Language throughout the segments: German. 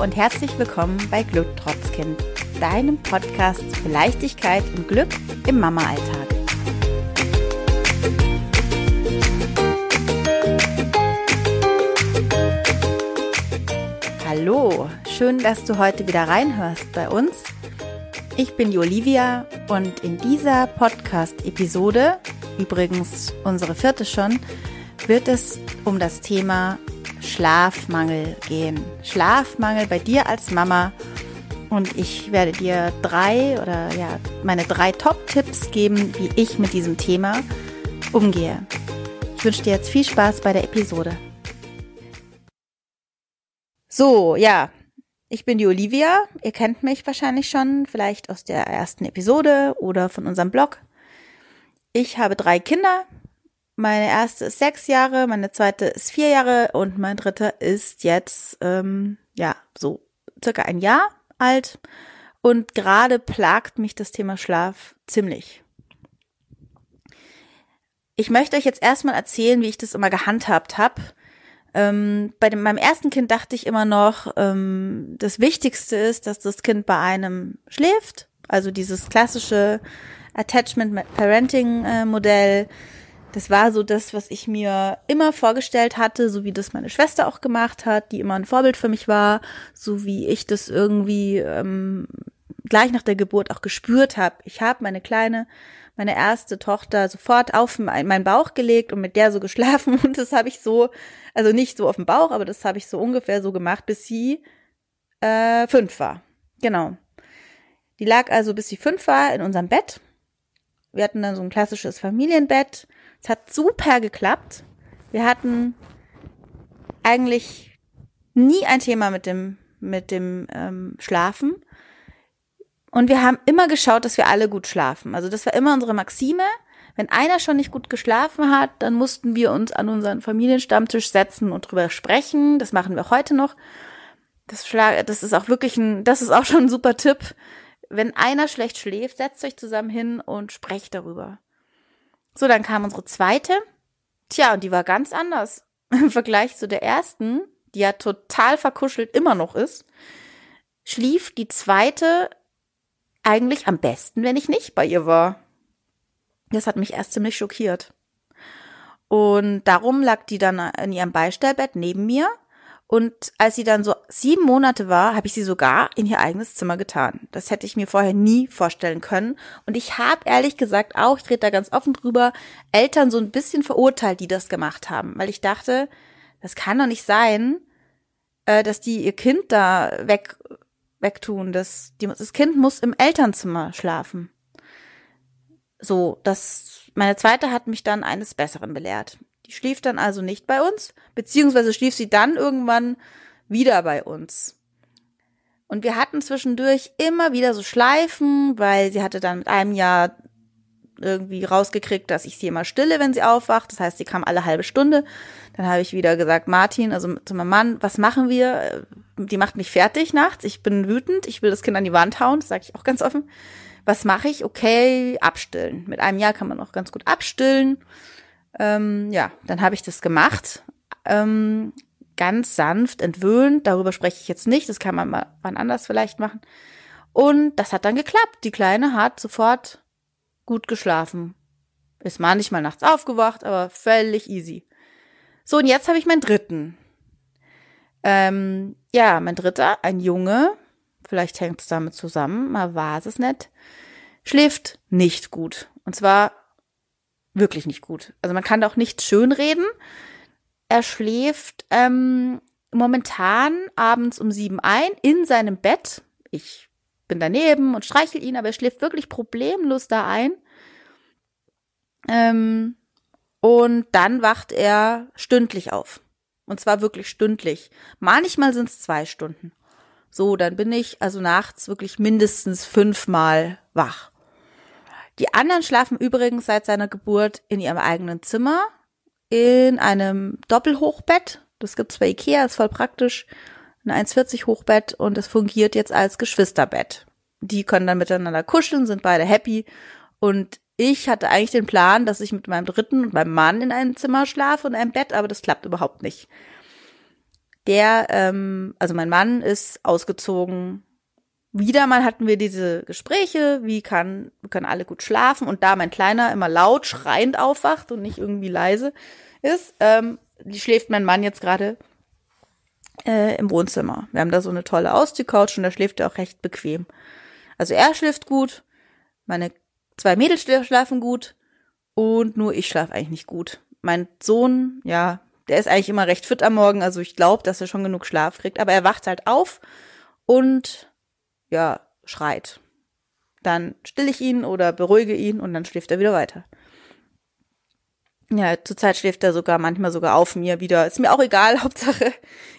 und herzlich willkommen bei Glücktrotzkind, deinem Podcast für Leichtigkeit und Glück im Mama-Alltag. Hallo, schön, dass du heute wieder reinhörst bei uns. Ich bin die Olivia und in dieser Podcast-Episode, übrigens unsere vierte schon, wird es um das Thema Schlafmangel gehen. Schlafmangel bei dir als Mama. Und ich werde dir drei oder ja, meine drei Top-Tipps geben, wie ich mit diesem Thema umgehe. Ich wünsche dir jetzt viel Spaß bei der Episode. So, ja, ich bin die Olivia. Ihr kennt mich wahrscheinlich schon, vielleicht aus der ersten Episode oder von unserem Blog. Ich habe drei Kinder, meine erste ist sechs Jahre, meine zweite ist vier Jahre und mein dritter ist jetzt, ähm, ja, so circa ein Jahr alt. Und gerade plagt mich das Thema Schlaf ziemlich. Ich möchte euch jetzt erstmal erzählen, wie ich das immer gehandhabt habe. Ähm, bei dem, meinem ersten Kind dachte ich immer noch, ähm, das Wichtigste ist, dass das Kind bei einem schläft. Also dieses klassische Attachment Parenting äh, Modell das war so das, was ich mir immer vorgestellt hatte, so wie das meine Schwester auch gemacht hat, die immer ein Vorbild für mich war, so wie ich das irgendwie ähm, gleich nach der Geburt auch gespürt habe. Ich habe meine kleine, meine erste Tochter sofort auf meinen Bauch gelegt und mit der so geschlafen und das habe ich so, also nicht so auf dem Bauch, aber das habe ich so ungefähr so gemacht, bis sie äh, fünf war. Genau. Die lag also, bis sie fünf war, in unserem Bett. Wir hatten dann so ein klassisches Familienbett es hat super geklappt. Wir hatten eigentlich nie ein Thema mit dem, mit dem ähm, Schlafen. Und wir haben immer geschaut, dass wir alle gut schlafen. Also das war immer unsere Maxime. Wenn einer schon nicht gut geschlafen hat, dann mussten wir uns an unseren Familienstammtisch setzen und drüber sprechen. Das machen wir heute noch. Das, Schlag, das ist auch wirklich ein, das ist auch schon ein super Tipp. Wenn einer schlecht schläft, setzt euch zusammen hin und sprecht darüber. So, dann kam unsere zweite. Tja, und die war ganz anders im Vergleich zu der ersten, die ja total verkuschelt immer noch ist. Schlief die zweite eigentlich am besten, wenn ich nicht bei ihr war. Das hat mich erst ziemlich schockiert. Und darum lag die dann in ihrem Beistellbett neben mir und als sie dann so sieben Monate war, habe ich sie sogar in ihr eigenes Zimmer getan. Das hätte ich mir vorher nie vorstellen können. Und ich habe ehrlich gesagt auch, ich rede da ganz offen drüber, Eltern so ein bisschen verurteilt, die das gemacht haben. Weil ich dachte, das kann doch nicht sein, äh, dass die ihr Kind da weg, wegtun. Das, das Kind muss im Elternzimmer schlafen. So, das, meine zweite hat mich dann eines Besseren belehrt. Die schlief dann also nicht bei uns, beziehungsweise schlief sie dann irgendwann wieder bei uns. Und wir hatten zwischendurch immer wieder so Schleifen, weil sie hatte dann mit einem Jahr irgendwie rausgekriegt, dass ich sie immer stille, wenn sie aufwacht. Das heißt, sie kam alle halbe Stunde. Dann habe ich wieder gesagt, Martin, also zu meinem Mann, was machen wir? Die macht mich fertig nachts. Ich bin wütend. Ich will das Kind an die Wand hauen. Das sage ich auch ganz offen. Was mache ich? Okay, abstillen. Mit einem Jahr kann man auch ganz gut abstillen. Ähm, ja, dann habe ich das gemacht. Ähm, ganz sanft entwöhnt. Darüber spreche ich jetzt nicht. Das kann man mal wann anders vielleicht machen. Und das hat dann geklappt. Die Kleine hat sofort gut geschlafen. Ist manchmal nachts aufgewacht, aber völlig easy. So, und jetzt habe ich meinen dritten. Ähm, ja, mein dritter, ein Junge, vielleicht hängt es damit zusammen, mal war es nicht, schläft nicht gut. Und zwar wirklich nicht gut. Also man kann da auch nicht schönreden. Er schläft ähm, momentan abends um sieben ein in seinem Bett. Ich bin daneben und streichel ihn, aber er schläft wirklich problemlos da ein. Ähm, und dann wacht er stündlich auf. Und zwar wirklich stündlich. Manchmal sind es zwei Stunden. So, dann bin ich also nachts wirklich mindestens fünfmal wach. Die anderen schlafen übrigens seit seiner Geburt in ihrem eigenen Zimmer, in einem Doppelhochbett. Das gibt's bei Ikea, ist voll praktisch. Ein 1,40 Hochbett und es fungiert jetzt als Geschwisterbett. Die können dann miteinander kuscheln, sind beide happy. Und ich hatte eigentlich den Plan, dass ich mit meinem dritten und meinem Mann in einem Zimmer schlafe und einem Bett, aber das klappt überhaupt nicht. Der, ähm, also mein Mann ist ausgezogen. Wieder mal hatten wir diese Gespräche, wie kann, können alle gut schlafen und da mein Kleiner immer laut schreiend aufwacht und nicht irgendwie leise ist, ähm, schläft mein Mann jetzt gerade äh, im Wohnzimmer. Wir haben da so eine tolle Ausziehcouch und da schläft er auch recht bequem. Also er schläft gut, meine zwei Mädels schlafen gut und nur ich schlafe eigentlich nicht gut. Mein Sohn, ja, der ist eigentlich immer recht fit am Morgen, also ich glaube, dass er schon genug Schlaf kriegt, aber er wacht halt auf und ja, schreit. Dann still ich ihn oder beruhige ihn und dann schläft er wieder weiter. Ja, zurzeit schläft er sogar manchmal sogar auf mir wieder. Ist mir auch egal, Hauptsache,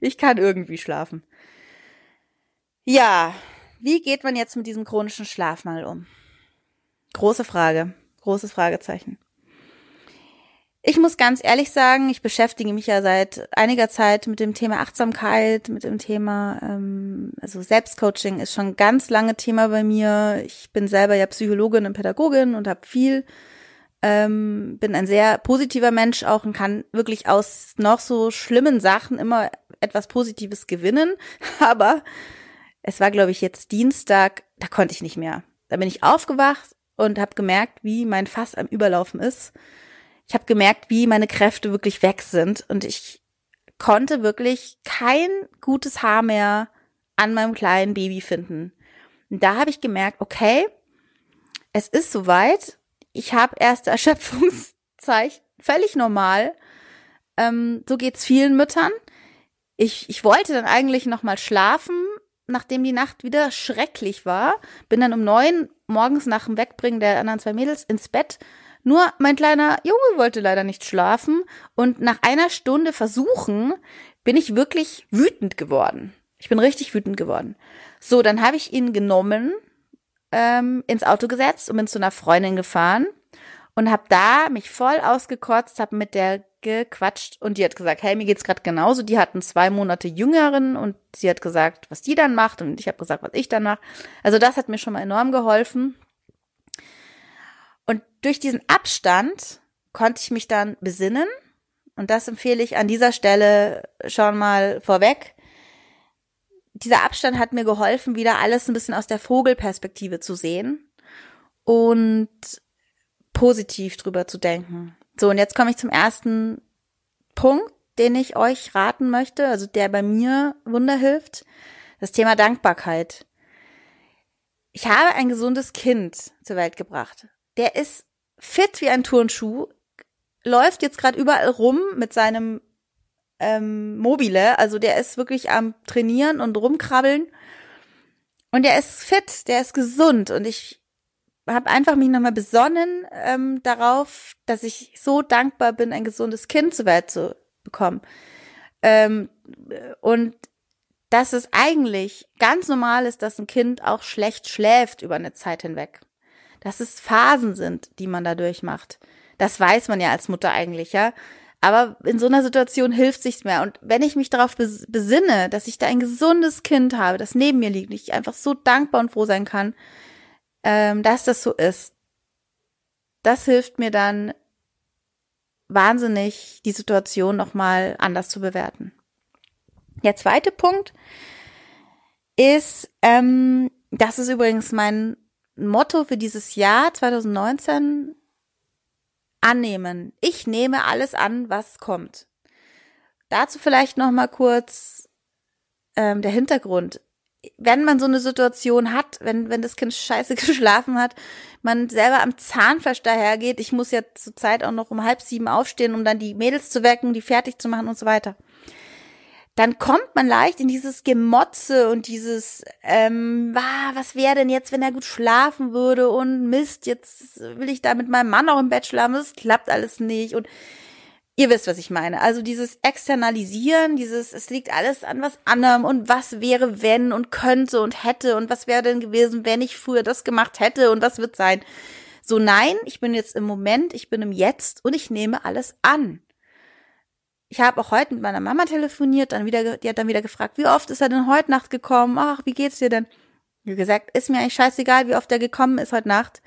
ich kann irgendwie schlafen. Ja, wie geht man jetzt mit diesem chronischen Schlafmangel um? Große Frage, großes Fragezeichen. Ich muss ganz ehrlich sagen, ich beschäftige mich ja seit einiger Zeit mit dem Thema Achtsamkeit, mit dem Thema, ähm, also Selbstcoaching ist schon ganz lange Thema bei mir. Ich bin selber ja Psychologin und Pädagogin und habe viel ähm, bin ein sehr positiver Mensch auch und kann wirklich aus noch so schlimmen Sachen immer etwas Positives gewinnen. Aber es war, glaube ich, jetzt Dienstag, da konnte ich nicht mehr. Da bin ich aufgewacht und habe gemerkt, wie mein Fass am Überlaufen ist. Ich habe gemerkt, wie meine Kräfte wirklich weg sind und ich konnte wirklich kein gutes Haar mehr an meinem kleinen Baby finden. Und da habe ich gemerkt, okay, es ist soweit ich habe erste Erschöpfungszeichen, völlig normal. Ähm, so geht's vielen Müttern. Ich, ich wollte dann eigentlich noch mal schlafen, nachdem die Nacht wieder schrecklich war. Bin dann um neun morgens nach dem Wegbringen der anderen zwei Mädels ins Bett. Nur mein kleiner Junge wollte leider nicht schlafen und nach einer Stunde Versuchen bin ich wirklich wütend geworden. Ich bin richtig wütend geworden. So, dann habe ich ihn genommen, ähm, ins Auto gesetzt und bin zu einer Freundin gefahren und habe da mich voll ausgekotzt, habe mit der gequatscht und die hat gesagt, hey, mir geht's gerade genauso. Die hatten zwei Monate Jüngeren und sie hat gesagt, was die dann macht und ich habe gesagt, was ich dann mache. Also das hat mir schon mal enorm geholfen. Durch diesen Abstand konnte ich mich dann besinnen und das empfehle ich an dieser Stelle schon mal vorweg dieser Abstand hat mir geholfen, wieder alles ein bisschen aus der Vogelperspektive zu sehen und positiv drüber zu denken. So, und jetzt komme ich zum ersten Punkt, den ich euch raten möchte, also der bei mir Wunder hilft. Das Thema Dankbarkeit. Ich habe ein gesundes Kind zur Welt gebracht. Der ist fit wie ein Turnschuh, läuft jetzt gerade überall rum mit seinem ähm, mobile. Also der ist wirklich am Trainieren und rumkrabbeln. Und der ist fit, der ist gesund. Und ich habe einfach mich nochmal besonnen ähm, darauf, dass ich so dankbar bin, ein gesundes Kind zur Welt zu bekommen. Ähm, und dass es eigentlich ganz normal ist, dass ein Kind auch schlecht schläft über eine Zeit hinweg. Dass es Phasen sind, die man da durchmacht. Das weiß man ja als Mutter eigentlich, ja. Aber in so einer Situation hilft sich's mehr. Und wenn ich mich darauf besinne, dass ich da ein gesundes Kind habe, das neben mir liegt, ich einfach so dankbar und froh sein kann, ähm, dass das so ist, das hilft mir dann wahnsinnig, die Situation nochmal anders zu bewerten. Der zweite Punkt ist, ähm, das ist übrigens mein Motto für dieses Jahr 2019, annehmen. Ich nehme alles an, was kommt. Dazu vielleicht noch mal kurz ähm, der Hintergrund. Wenn man so eine Situation hat, wenn, wenn das Kind scheiße geschlafen hat, man selber am Zahnfleisch dahergeht, ich muss ja zur Zeit auch noch um halb sieben aufstehen, um dann die Mädels zu wecken, die fertig zu machen und so weiter dann kommt man leicht in dieses Gemotze und dieses, ähm, ah, was wäre denn jetzt, wenn er gut schlafen würde und Mist, jetzt will ich da mit meinem Mann auch im Bett schlafen, das klappt alles nicht und ihr wisst, was ich meine. Also dieses Externalisieren, dieses, es liegt alles an was anderem und was wäre, wenn und könnte und hätte und was wäre denn gewesen, wenn ich früher das gemacht hätte und was wird sein. So nein, ich bin jetzt im Moment, ich bin im Jetzt und ich nehme alles an ich habe auch heute mit meiner Mama telefoniert, dann wieder, die hat dann wieder gefragt, wie oft ist er denn heute Nacht gekommen? Ach, wie geht's dir denn? Wie gesagt, ist mir eigentlich scheißegal, wie oft er gekommen ist heute Nacht.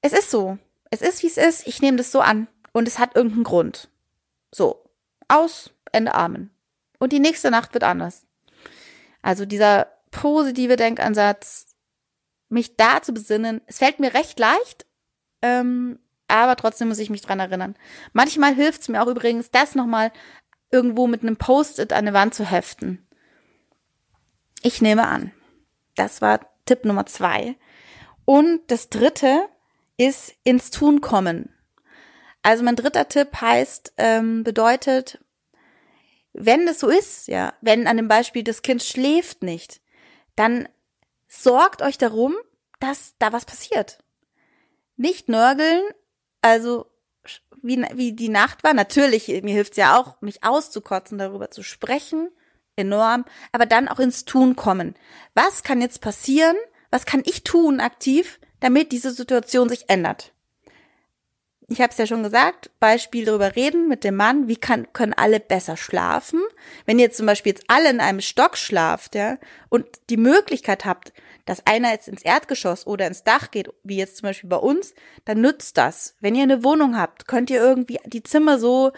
Es ist so. Es ist, wie es ist. Ich nehme das so an. Und es hat irgendeinen Grund. So. Aus, Ende Amen. Und die nächste Nacht wird anders. Also dieser positive Denkansatz, mich da zu besinnen, es fällt mir recht leicht, ähm, aber trotzdem muss ich mich dran erinnern. Manchmal hilft es mir auch übrigens, das nochmal irgendwo mit einem Post-it an eine Wand zu heften. Ich nehme an. Das war Tipp Nummer zwei. Und das dritte ist ins Tun kommen. Also mein dritter Tipp heißt, ähm, bedeutet, wenn es so ist, ja, wenn an dem Beispiel das Kind schläft nicht, dann sorgt euch darum, dass da was passiert. Nicht nörgeln, also wie, wie die Nacht war. Natürlich, mir hilft's ja auch, mich auszukotzen, darüber zu sprechen, enorm, aber dann auch ins Tun kommen. Was kann jetzt passieren? Was kann ich tun aktiv, damit diese Situation sich ändert? Ich habe es ja schon gesagt, Beispiel darüber reden mit dem Mann, wie kann, können alle besser schlafen. Wenn ihr zum Beispiel jetzt alle in einem Stock schlaft, ja, und die Möglichkeit habt, dass einer jetzt ins Erdgeschoss oder ins Dach geht, wie jetzt zum Beispiel bei uns, dann nützt das. Wenn ihr eine Wohnung habt, könnt ihr irgendwie die Zimmer so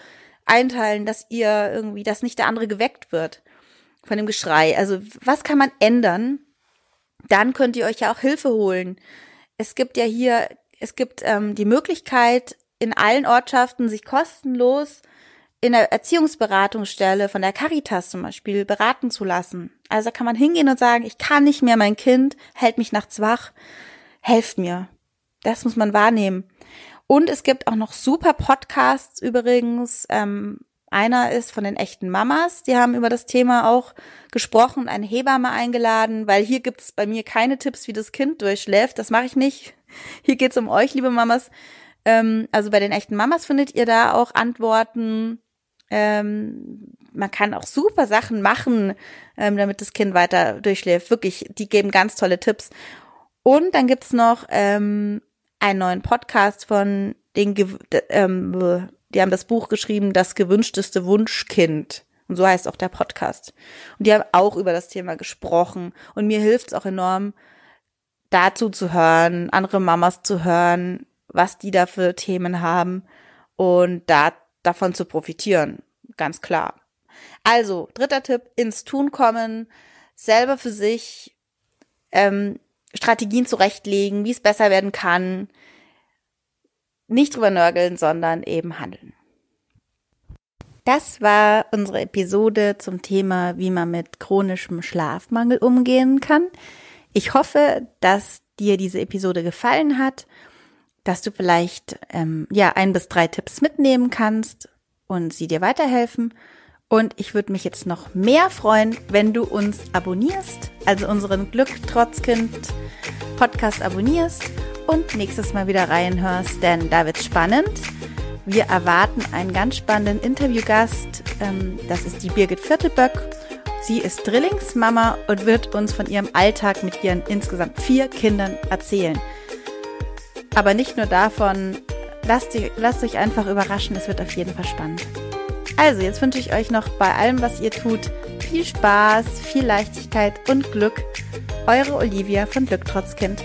einteilen, dass ihr irgendwie, dass nicht der andere geweckt wird von dem Geschrei. Also was kann man ändern? Dann könnt ihr euch ja auch Hilfe holen. Es gibt ja hier, es gibt ähm, die Möglichkeit, in allen Ortschaften sich kostenlos in der Erziehungsberatungsstelle von der Caritas zum Beispiel beraten zu lassen. Also kann man hingehen und sagen, ich kann nicht mehr, mein Kind hält mich nachts wach, helft mir. Das muss man wahrnehmen. Und es gibt auch noch super Podcasts übrigens. Ähm, einer ist von den echten Mamas, die haben über das Thema auch gesprochen, eine Hebamme eingeladen, weil hier gibt es bei mir keine Tipps, wie das Kind durchschläft. Das mache ich nicht. Hier geht es um euch, liebe Mamas. Ähm, also bei den echten Mamas findet ihr da auch Antworten. Ähm, man kann auch super Sachen machen, ähm, damit das Kind weiter durchschläft. Wirklich, die geben ganz tolle Tipps. Und dann gibt's noch ähm, einen neuen Podcast von den, Ge ähm, die haben das Buch geschrieben, das gewünschteste Wunschkind. Und so heißt auch der Podcast. Und die haben auch über das Thema gesprochen. Und mir hilft es auch enorm, dazu zu hören, andere Mamas zu hören, was die da für Themen haben und da davon zu profitieren. Ganz klar. Also, dritter Tipp, ins Tun kommen, selber für sich ähm, Strategien zurechtlegen, wie es besser werden kann. Nicht drüber nörgeln, sondern eben handeln. Das war unsere Episode zum Thema, wie man mit chronischem Schlafmangel umgehen kann. Ich hoffe, dass dir diese Episode gefallen hat dass du vielleicht ähm, ja ein bis drei Tipps mitnehmen kannst und sie dir weiterhelfen. Und ich würde mich jetzt noch mehr freuen, wenn du uns abonnierst, also unseren Glück trotz Kind Podcast abonnierst und nächstes Mal wieder reinhörst, denn da wird's spannend. Wir erwarten einen ganz spannenden Interviewgast. Ähm, das ist die Birgit Viertelböck. Sie ist Drillingsmama und wird uns von ihrem Alltag mit ihren insgesamt vier Kindern erzählen. Aber nicht nur davon, lasst, lasst euch einfach überraschen, es wird auf jeden Fall spannend. Also, jetzt wünsche ich euch noch bei allem, was ihr tut, viel Spaß, viel Leichtigkeit und Glück. Eure Olivia von Glück trotz Kind.